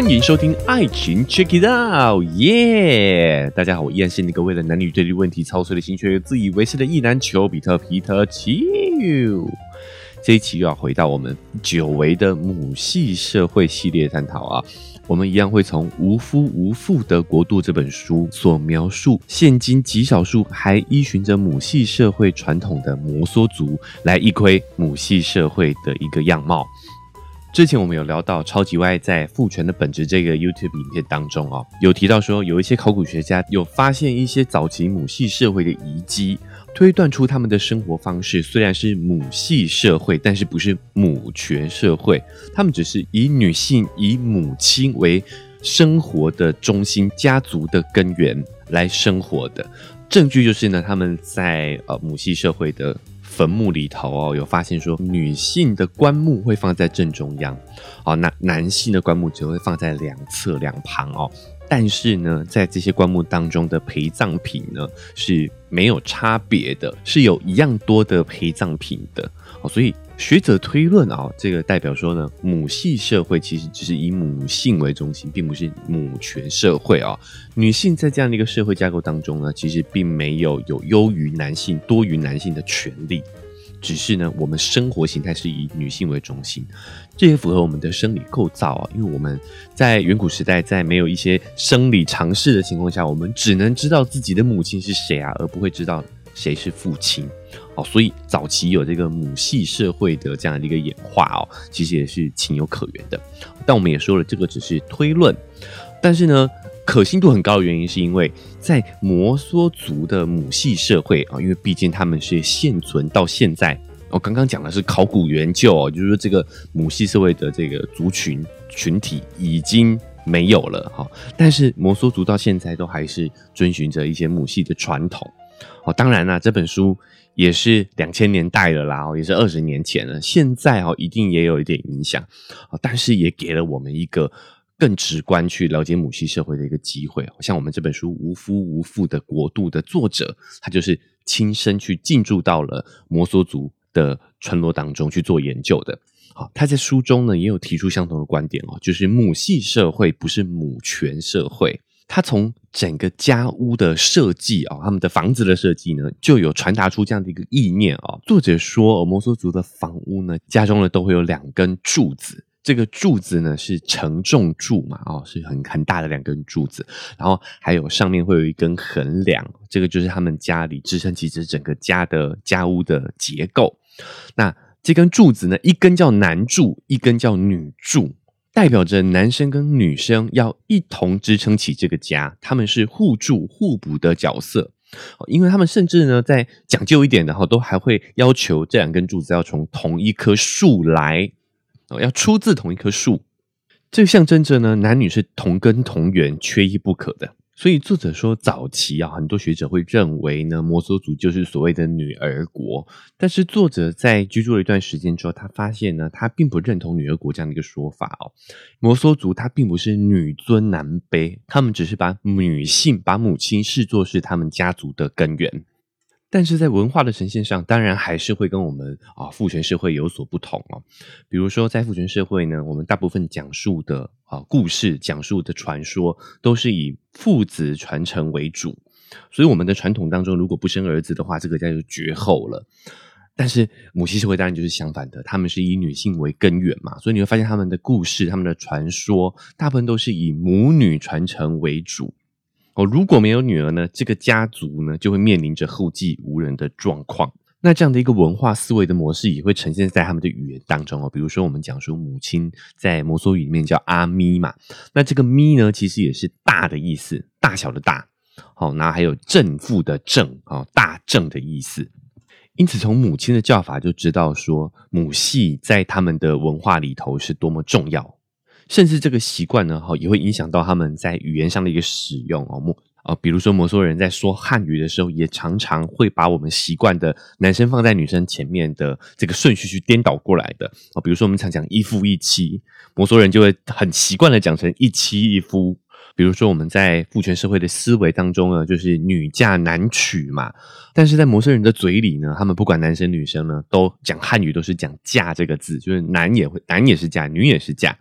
欢迎收听《爱情 Check It Out》，耶！大家好，我依然是那个为了男女对立问题操碎了心却又自以为是的意男丘比特皮特丘。这一期又要回到我们久违的母系社会系列探讨啊！我们一样会从《无夫无父的国度》这本书所描述，现今极少数还依循着母系社会传统的摩梭族来一窥母系社会的一个样貌。之前我们有聊到超级 Y 在父权的本质这个 YouTube 影片当中哦，有提到说有一些考古学家有发现一些早期母系社会的遗迹，推断出他们的生活方式虽然是母系社会，但是不是母权社会，他们只是以女性以母亲为生活的中心、家族的根源来生活的。证据就是呢，他们在呃母系社会的。坟墓里头哦，有发现说女性的棺木会放在正中央，哦，那男性的棺木只会放在两侧两旁哦。但是呢，在这些棺木当中的陪葬品呢是没有差别的，是有一样多的陪葬品的哦。所以学者推论啊，这个代表说呢，母系社会其实只是以母性为中心，并不是母权社会啊。女性在这样的一个社会架构当中呢，其实并没有有优于男性、多于男性的权利。只是呢，我们生活形态是以女性为中心，这也符合我们的生理构造啊。因为我们在远古时代，在没有一些生理常识的情况下，我们只能知道自己的母亲是谁啊，而不会知道谁是父亲。所以早期有这个母系社会的这样的一个演化哦，其实也是情有可原的。但我们也说了，这个只是推论，但是呢。可信度很高的原因，是因为在摩梭族的母系社会啊，因为毕竟他们是现存到现在。我刚刚讲的是考古研究哦，就是说这个母系社会的这个族群群体已经没有了哈。但是摩梭族到现在都还是遵循着一些母系的传统哦。当然啦，这本书也是两千年代了啦，也是二十年前了。现在哦，一定也有一点影响啊，但是也给了我们一个。更直观去了解母系社会的一个机会，像我们这本书《无夫无父的国度》的作者，他就是亲身去进驻到了摩梭族的村落当中去做研究的。好，他在书中呢也有提出相同的观点哦，就是母系社会不是母权社会。他从整个家屋的设计啊，他们的房子的设计呢，就有传达出这样的一个意念啊。作者说，摩梭族的房屋呢，家中呢都会有两根柱子。这个柱子呢是承重柱嘛，哦，是很很大的两根柱子，然后还有上面会有一根横梁，这个就是他们家里支撑起这整个家的家屋的结构。那这根柱子呢，一根叫男柱，一根叫女柱，代表着男生跟女生要一同支撑起这个家，他们是互助互补的角色。因为他们甚至呢，在讲究一点的话，都还会要求这两根柱子要从同一棵树来。哦，要出自同一棵树，这象征着呢，男女是同根同源，缺一不可的。所以作者说，早期啊，很多学者会认为呢，摩梭族就是所谓的女儿国。但是作者在居住了一段时间之后，他发现呢，他并不认同女儿国这样的一个说法哦。摩梭族他并不是女尊男卑，他们只是把女性、把母亲视作是他们家族的根源。但是在文化的呈现上，当然还是会跟我们啊父权社会有所不同哦。比如说，在父权社会呢，我们大部分讲述的啊故事、讲述的传说，都是以父子传承为主。所以，我们的传统当中，如果不生儿子的话，这个家就绝后了。但是母系社会当然就是相反的，他们是以女性为根源嘛，所以你会发现他们的故事、他们的传说，大部分都是以母女传承为主。哦，如果没有女儿呢，这个家族呢就会面临着后继无人的状况。那这样的一个文化思维的模式也会呈现在他们的语言当中哦。比如说，我们讲说母亲在摩梭语里面叫阿咪嘛，那这个咪呢，其实也是大的意思，大小的大。好，那还有正负的正，哦，大正的意思。因此，从母亲的叫法就知道说，母系在他们的文化里头是多么重要。甚至这个习惯呢，哈，也会影响到他们在语言上的一个使用哦。摩啊，比如说摩梭人在说汉语的时候，也常常会把我们习惯的男生放在女生前面的这个顺序去颠倒过来的啊。比如说我们常讲一夫一妻，摩梭人就会很习惯的讲成一妻一夫。比如说我们在父权社会的思维当中呢，就是女嫁男娶嘛。但是在摩梭人的嘴里呢，他们不管男生女生呢，都讲汉语都是讲嫁这个字，就是男也会男也是嫁，女也是嫁。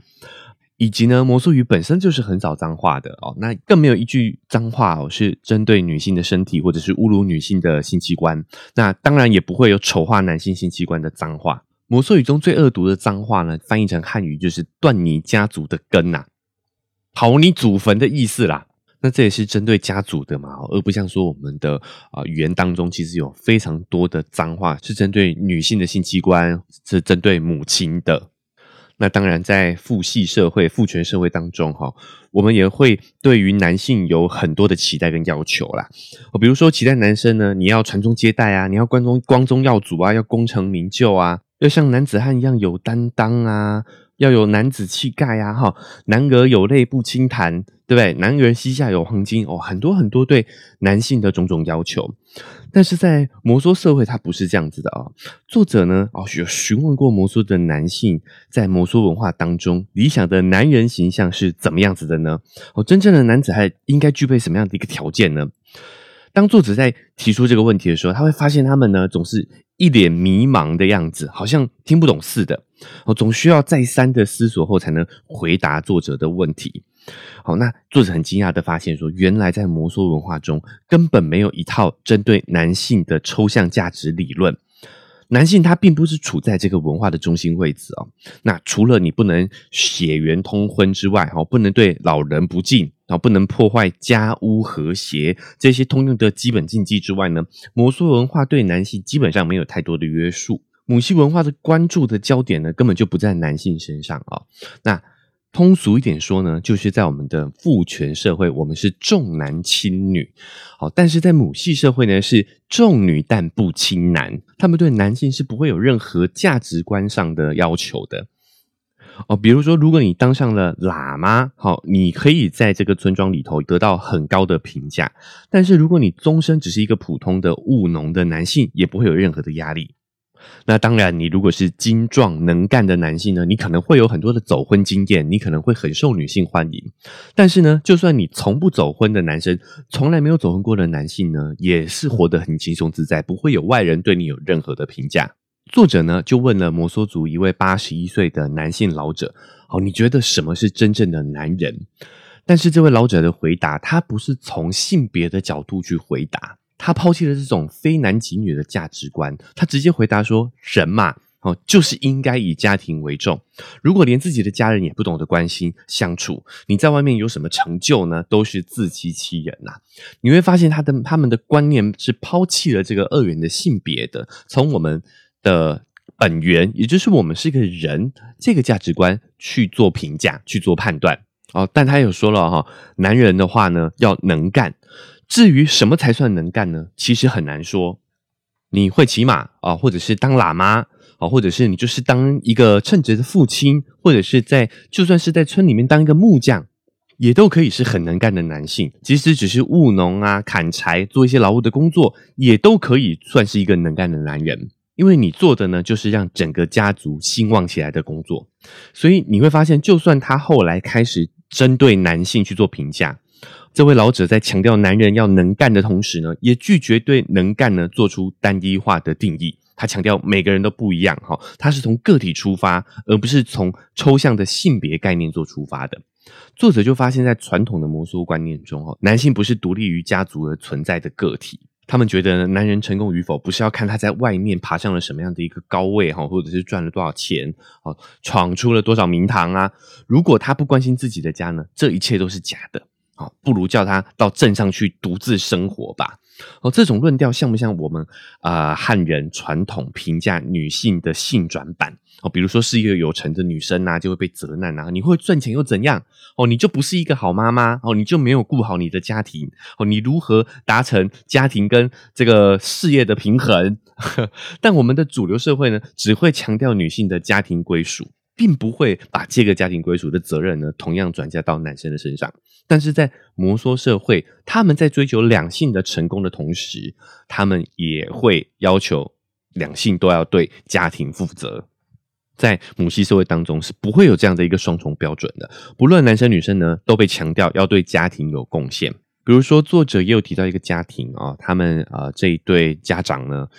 以及呢，摩梭语本身就是很少脏话的哦，那更没有一句脏话哦是针对女性的身体或者是侮辱女性的性器官。那当然也不会有丑化男性性器官的脏话。摩梭语中最恶毒的脏话呢，翻译成汉语就是断你家族的根呐，刨你祖坟的意思啦。那这也是针对家族的嘛，而不像说我们的啊语言当中其实有非常多的脏话是针对女性的性器官，是针对母亲的。那当然，在父系社会、父权社会当中，哈，我们也会对于男性有很多的期待跟要求啦。比如说，期待男生呢，你要传宗接代啊，你要光宗光宗耀祖啊，要功成名就啊，要像男子汉一样有担当啊。要有男子气概呀，哈！男儿有泪不轻弹，对不对？男儿膝下有黄金哦，很多很多对男性的种种要求。但是在摩梭社会，它不是这样子的啊。作者呢，哦，有询问过摩梭的男性，在摩梭文化当中，理想的男人形象是怎么样子的呢？哦，真正的男子汉应该具备什么样的一个条件呢？当作者在提出这个问题的时候，他会发现他们呢，总是一脸迷茫的样子，好像听不懂似的。哦，总需要再三的思索后才能回答作者的问题。好，那作者很惊讶的发现说，原来在摩梭文化中根本没有一套针对男性的抽象价值理论。男性他并不是处在这个文化的中心位置哦。那除了你不能血缘通婚之外，哈，不能对老人不敬，然后不能破坏家屋和谐这些通用的基本禁忌之外呢，摩梭文化对男性基本上没有太多的约束。母系文化的关注的焦点呢，根本就不在男性身上啊。那通俗一点说呢，就是在我们的父权社会，我们是重男轻女，好，但是在母系社会呢，是重女但不轻男。他们对男性是不会有任何价值观上的要求的哦。比如说，如果你当上了喇嘛，好，你可以在这个村庄里头得到很高的评价；但是如果你终身只是一个普通的务农的男性，也不会有任何的压力。那当然，你如果是精壮能干的男性呢，你可能会有很多的走婚经验，你可能会很受女性欢迎。但是呢，就算你从不走婚的男生，从来没有走婚过的男性呢，也是活得很轻松自在，不会有外人对你有任何的评价。作者呢，就问了摩梭族一位八十一岁的男性老者：“哦，你觉得什么是真正的男人？”但是这位老者的回答，他不是从性别的角度去回答。他抛弃了这种非男即女的价值观，他直接回答说：“人嘛，哦，就是应该以家庭为重。如果连自己的家人也不懂得关心相处，你在外面有什么成就呢？都是自欺欺人呐！你会发现，他的他们的观念是抛弃了这个二元的性别的，从我们的本源，也就是我们是一个人这个价值观去做评价、去做判断。哦，但他有说了哈，男人的话呢，要能干。”至于什么才算能干呢？其实很难说。你会骑马啊，或者是当喇嘛啊，或者是你就是当一个称职的父亲，或者是在就算是在村里面当一个木匠，也都可以是很能干的男性。即使只是务农啊、砍柴、做一些劳务的工作，也都可以算是一个能干的男人。因为你做的呢，就是让整个家族兴旺起来的工作。所以你会发现，就算他后来开始针对男性去做评价。这位老者在强调男人要能干的同时呢，也拒绝对能干呢做出单一化的定义。他强调每个人都不一样，哈，他是从个体出发，而不是从抽象的性别概念做出发的。作者就发现，在传统的摩梭观念中，哈，男性不是独立于家族而存在的个体。他们觉得，男人成功与否，不是要看他在外面爬上了什么样的一个高位，哈，或者是赚了多少钱，哦，闯出了多少名堂啊。如果他不关心自己的家呢，这一切都是假的。哦，不如叫他到镇上去独自生活吧。哦，这种论调像不像我们啊汉人传统评价女性的性转版？哦，比如说事业有成的女生呐，就会被责难呐。你会赚钱又怎样？哦，你就不是一个好妈妈哦，你就没有顾好你的家庭哦，你如何达成家庭跟这个事业的平衡？但我们的主流社会呢，只会强调女性的家庭归属。并不会把这个家庭归属的责任呢，同样转嫁到男生的身上。但是在摩梭社会，他们在追求两性的成功的同时，他们也会要求两性都要对家庭负责。在母系社会当中，是不会有这样的一个双重标准的。不论男生女生呢，都被强调要对家庭有贡献。比如说，作者也有提到一个家庭啊，他们啊这一对家长呢。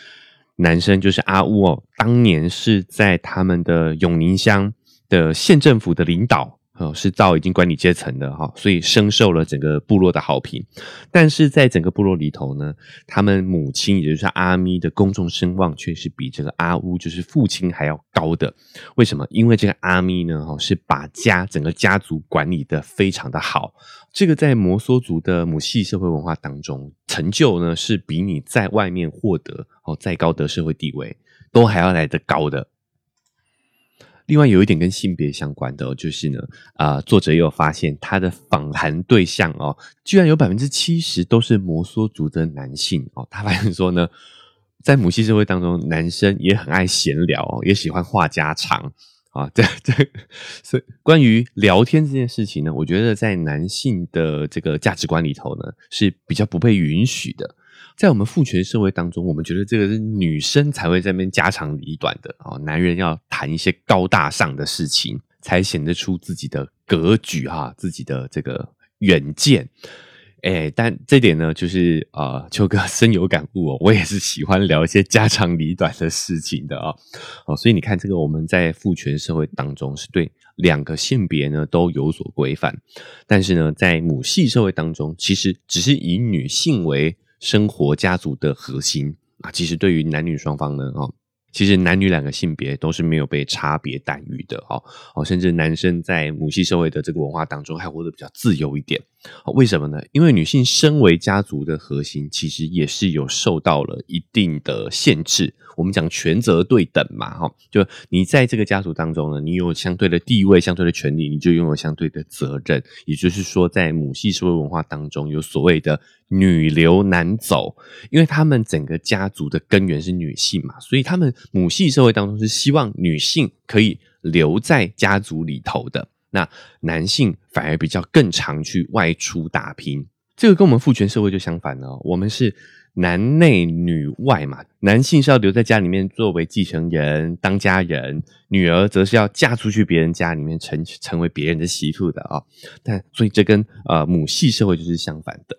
男生就是阿乌哦，当年是在他们的永宁乡的县政府的领导，哦，是到已经管理阶层的哈，所以深受了整个部落的好评。但是在整个部落里头呢，他们母亲也就是阿咪的公众声望却是比这个阿乌就是父亲还要高的。为什么？因为这个阿咪呢，哈，是把家整个家族管理的非常的好。这个在摩梭族的母系社会文化当中，成就呢是比你在外面获得哦再高的社会地位都还要来得高的。另外有一点跟性别相关的哦，就是呢，啊，作者也有发现他的访谈对象哦，居然有百分之七十都是摩梭族的男性哦。他发现说呢，在母系社会当中，男生也很爱闲聊，也喜欢话家常。啊，这 这，所以关于聊天这件事情呢，我觉得在男性的这个价值观里头呢，是比较不被允许的。在我们父权社会当中，我们觉得这个是女生才会在那边家长里短的哦，男人要谈一些高大上的事情，才显得出自己的格局哈，自己的这个远见。哎，但这点呢，就是啊，秋哥深有感悟哦。我也是喜欢聊一些家长里短的事情的啊。哦，所以你看，这个我们在父权社会当中是对两个性别呢都有所规范，但是呢，在母系社会当中，其实只是以女性为生活家族的核心啊。其实对于男女双方呢，哦。其实男女两个性别都是没有被差别待遇的哦哦，甚至男生在母系社会的这个文化当中还活得比较自由一点。为什么呢？因为女性身为家族的核心，其实也是有受到了一定的限制。我们讲权责对等嘛，哈，就你在这个家族当中呢，你有相对的地位、相对的权利，你就拥有相对的责任。也就是说，在母系社会文化当中，有所谓的女流男走，因为他们整个家族的根源是女性嘛，所以他们母系社会当中是希望女性可以留在家族里头的，那男性反而比较更常去外出打拼。这个跟我们父权社会就相反了，我们是。男内女外嘛，男性是要留在家里面作为继承人、当家人，女儿则是要嫁出去别人家里面成成为别人的媳妇的啊。但所以这跟呃母系社会就是相反的。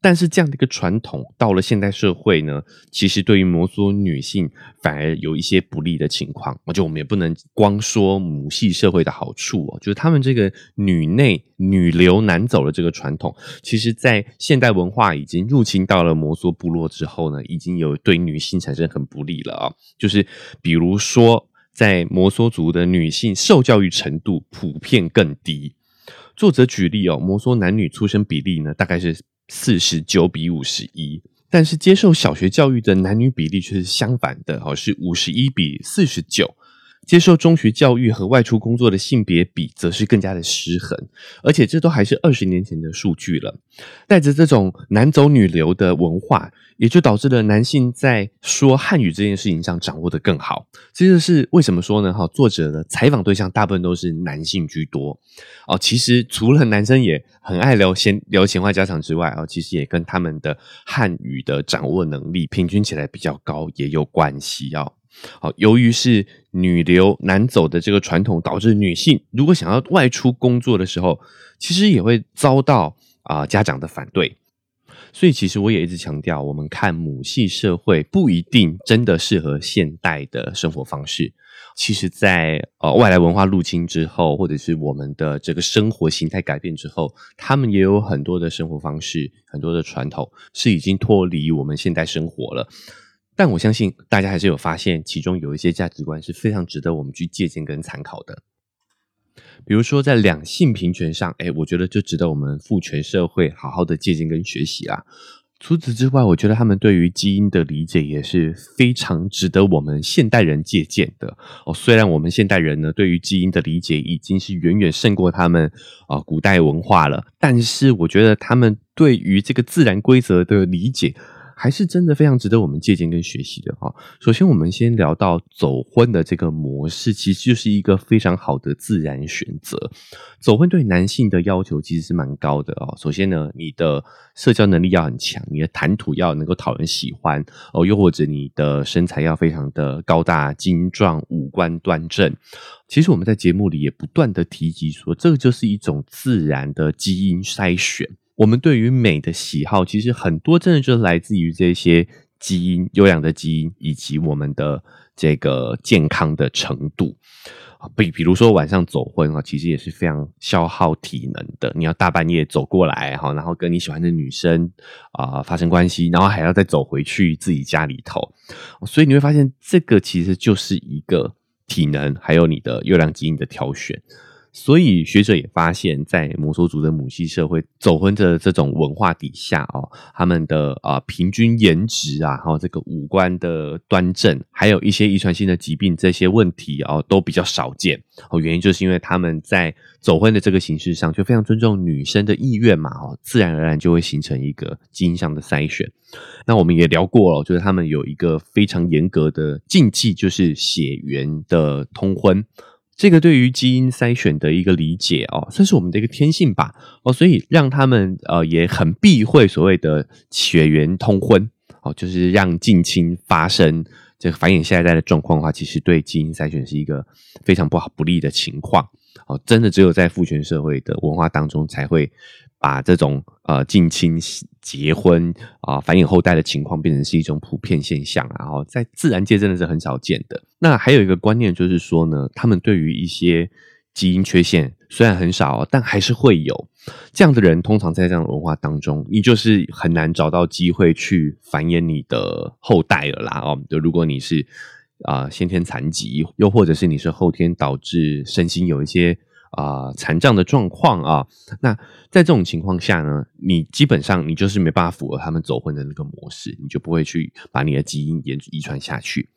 但是这样的一个传统，到了现代社会呢，其实对于摩梭女性反而有一些不利的情况。我觉得我们也不能光说母系社会的好处哦，就是他们这个女内女流男走的这个传统，其实在现代文化已经入侵到了摩梭部落之后呢，已经有对女性产生很不利了啊。就是比如说，在摩梭族的女性受教育程度普遍更低。作者举例哦，摩梭男女出生比例呢，大概是。四十九比五十一，但是接受小学教育的男女比例却是相反的，哦，是五十一比四十九。接受中学教育和外出工作的性别比，则是更加的失衡，而且这都还是二十年前的数据了。带着这种男走女留的文化，也就导致了男性在说汉语这件事情上掌握的更好。这就是为什么说呢？哈，作者的采访对象大部分都是男性居多。哦，其实除了男生也很爱聊闲聊闲话家常之外，哦，其实也跟他们的汉语的掌握能力平均起来比较高也有关系哦。好，由于是女流男走的这个传统，导致女性如果想要外出工作的时候，其实也会遭到啊家长的反对。所以，其实我也一直强调，我们看母系社会不一定真的适合现代的生活方式。其实，在呃外来文化入侵之后，或者是我们的这个生活形态改变之后，他们也有很多的生活方式、很多的传统是已经脱离我们现代生活了。但我相信大家还是有发现，其中有一些价值观是非常值得我们去借鉴跟参考的。比如说，在两性平权上，哎，我觉得就值得我们父权社会好好的借鉴跟学习啦。除此之外，我觉得他们对于基因的理解也是非常值得我们现代人借鉴的。哦，虽然我们现代人呢，对于基因的理解已经是远远胜过他们啊古代文化了，但是我觉得他们对于这个自然规则的理解。还是真的非常值得我们借鉴跟学习的哈。首先，我们先聊到走婚的这个模式，其实就是一个非常好的自然选择。走婚对男性的要求其实是蛮高的哦。首先呢，你的社交能力要很强，你的谈吐要能够讨人喜欢哦，又或者你的身材要非常的高大精壮，五官端正。其实我们在节目里也不断的提及说，这个就是一种自然的基因筛选。我们对于美的喜好，其实很多真的就是来自于这些基因优良的基因，以及我们的这个健康的程度。比比如说晚上走婚啊，其实也是非常消耗体能的。你要大半夜走过来哈，然后跟你喜欢的女生啊发生关系，然后还要再走回去自己家里头，所以你会发现这个其实就是一个体能还有你的优良基因的挑选。所以学者也发现，在摩梭族的母系社会走婚的这种文化底下哦，他们的啊平均颜值啊，还有这个五官的端正，还有一些遗传性的疾病这些问题哦，都比较少见哦。原因就是因为他们在走婚的这个形式上，就非常尊重女生的意愿嘛哦，自然而然就会形成一个基因上的筛选。那我们也聊过了，就是他们有一个非常严格的禁忌，就是血缘的通婚。这个对于基因筛选的一个理解哦，算是我们的一个天性吧哦，所以让他们呃也很避讳所谓的血缘通婚哦，就是让近亲发生这个繁衍下一代的状况的话，其实对基因筛选是一个非常不好不利的情况哦，真的只有在父权社会的文化当中才会。把这种呃近亲结婚啊繁衍后代的情况变成是一种普遍现象，然后在自然界真的是很少见的。那还有一个观念就是说呢，他们对于一些基因缺陷虽然很少，但还是会有这样的人。通常在这样的文化当中，你就是很难找到机会去繁衍你的后代了啦。哦，就如果你是啊先天残疾，又或者是你是后天导致身心有一些。啊，残障的状况啊，那在这种情况下呢，你基本上你就是没办法符合他们走婚的那个模式，你就不会去把你的基因延遗传下去。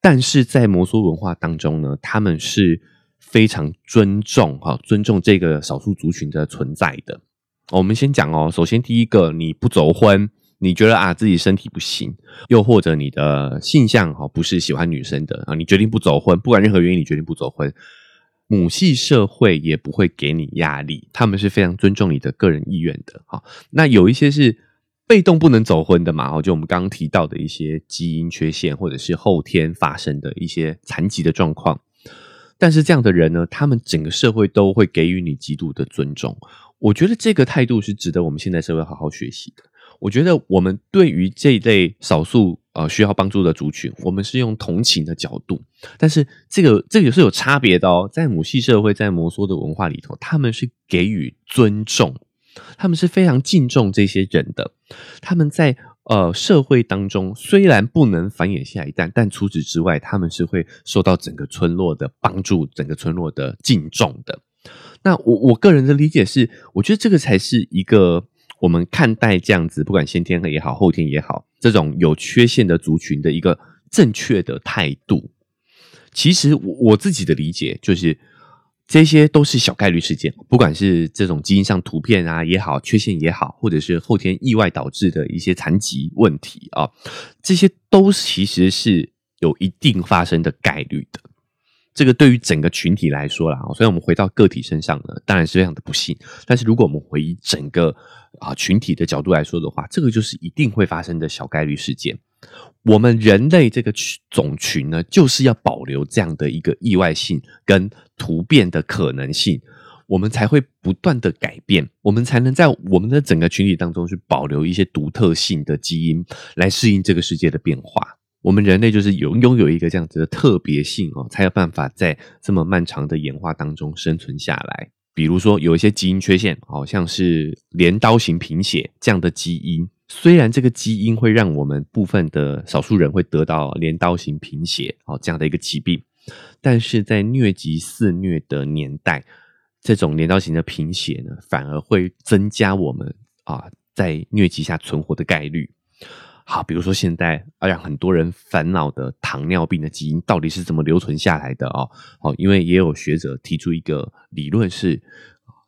但是在摩梭文化当中呢，他们是非常尊重哈，尊重这个少数族群的存在的。我们先讲哦，首先第一个，你不走婚，你觉得啊自己身体不行，又或者你的性向哈不是喜欢女生的啊，你决定不走婚，不管任何原因，你决定不走婚。母系社会也不会给你压力，他们是非常尊重你的个人意愿的。好，那有一些是被动不能走婚的嘛？就我们刚刚提到的一些基因缺陷，或者是后天发生的一些残疾的状况。但是这样的人呢，他们整个社会都会给予你极度的尊重。我觉得这个态度是值得我们现在社会好好学习的。我觉得我们对于这一类少数。呃，需要帮助的族群，我们是用同情的角度，但是这个这个是有差别的哦。在母系社会，在摩梭的文化里头，他们是给予尊重，他们是非常敬重这些人的。他们在呃社会当中，虽然不能繁衍下一代，但除此之外，他们是会受到整个村落的帮助，整个村落的敬重的。那我我个人的理解是，我觉得这个才是一个。我们看待这样子，不管先天也好，后天也好，这种有缺陷的族群的一个正确的态度，其实我我自己的理解就是，这些都是小概率事件，不管是这种基因上图片啊也好，缺陷也好，或者是后天意外导致的一些残疾问题啊，这些都其实是有一定发生的概率的。这个对于整个群体来说啦，所以我们回到个体身上呢，当然是非常的不幸。但是如果我们回忆整个啊群体的角度来说的话，这个就是一定会发生的小概率事件。我们人类这个群种群呢，就是要保留这样的一个意外性跟突变的可能性，我们才会不断的改变，我们才能在我们的整个群体当中去保留一些独特性的基因，来适应这个世界的变化。我们人类就是有拥有一个这样子的特别性哦，才有办法在这么漫长的演化当中生存下来。比如说，有一些基因缺陷，好像是镰刀型贫血这样的基因，虽然这个基因会让我们部分的少数人会得到镰刀型贫血哦这样的一个疾病，但是在疟疾肆虐的年代，这种镰刀型的贫血呢，反而会增加我们啊在疟疾下存活的概率。好，比如说现在让很多人烦恼的糖尿病的基因到底是怎么留存下来的哦？好，因为也有学者提出一个理论是，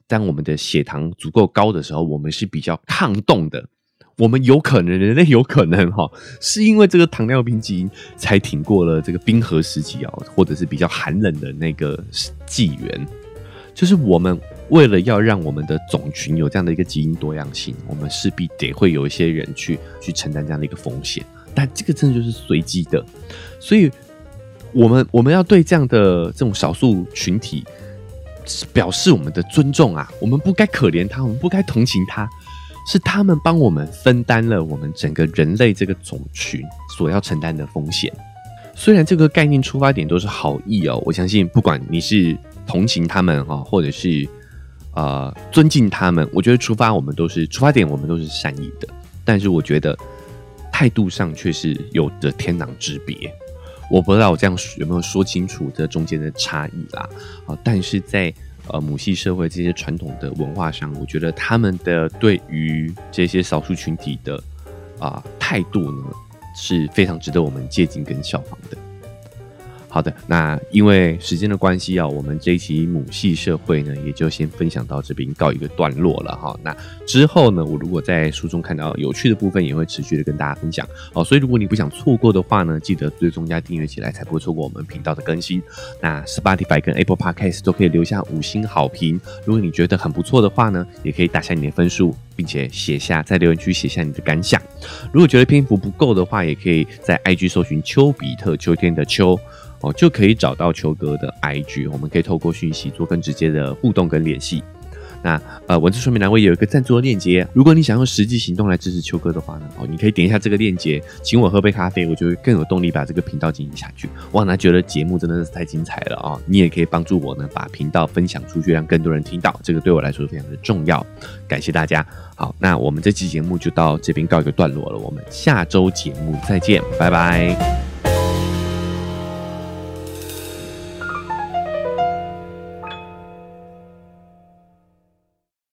当我们的血糖足够高的时候，我们是比较抗冻的。我们有可能，人类有可能哈，是因为这个糖尿病基因才挺过了这个冰河时期哦，或者是比较寒冷的那个纪元，就是我们。为了要让我们的种群有这样的一个基因多样性，我们势必得会有一些人去去承担这样的一个风险。但这个真的就是随机的，所以我们我们要对这样的这种少数群体表示我们的尊重啊！我们不该可怜他，我们不该同情他，是他们帮我们分担了我们整个人类这个种群所要承担的风险。虽然这个概念出发点都是好意哦，我相信不管你是同情他们哈，或者是呃尊敬他们，我觉得出发我们都是出发点，我们都是善意的。但是我觉得态度上却是有着天壤之别。我不知道我这样有没有说清楚这中间的差异啦。啊，但是在呃母系社会这些传统的文化上，我觉得他们的对于这些少数群体的啊态度呢。是非常值得我们借鉴跟效仿的。好的，那因为时间的关系啊，我们这一期母系社会呢，也就先分享到这边告一个段落了哈。那之后呢，我如果在书中看到有趣的部分，也会持续的跟大家分享哦。所以如果你不想错过的话呢，记得追踪加订阅起来，才不会错过我们频道的更新。那 Spotify 跟 Apple Podcast 都可以留下五星好评。如果你觉得很不错的话呢，也可以打下你的分数，并且写下在留言区写下你的感想。如果觉得篇幅不够的话，也可以在 IG 搜寻丘比特秋天的秋。哦，就可以找到秋哥的 IG，我们可以透过讯息做更直接的互动跟联系。那呃，文字说明栏位有一个赞助的链接，如果你想用实际行动来支持秋哥的话呢，哦，你可以点一下这个链接，请我喝杯咖啡，我就会更有动力把这个频道经营下去。哇，那觉得节目真的是太精彩了啊！你也可以帮助我呢，把频道分享出去，让更多人听到，这个对我来说非常的重要。感谢大家。好，那我们这期节目就到这边告一个段落了，我们下周节目再见，拜拜。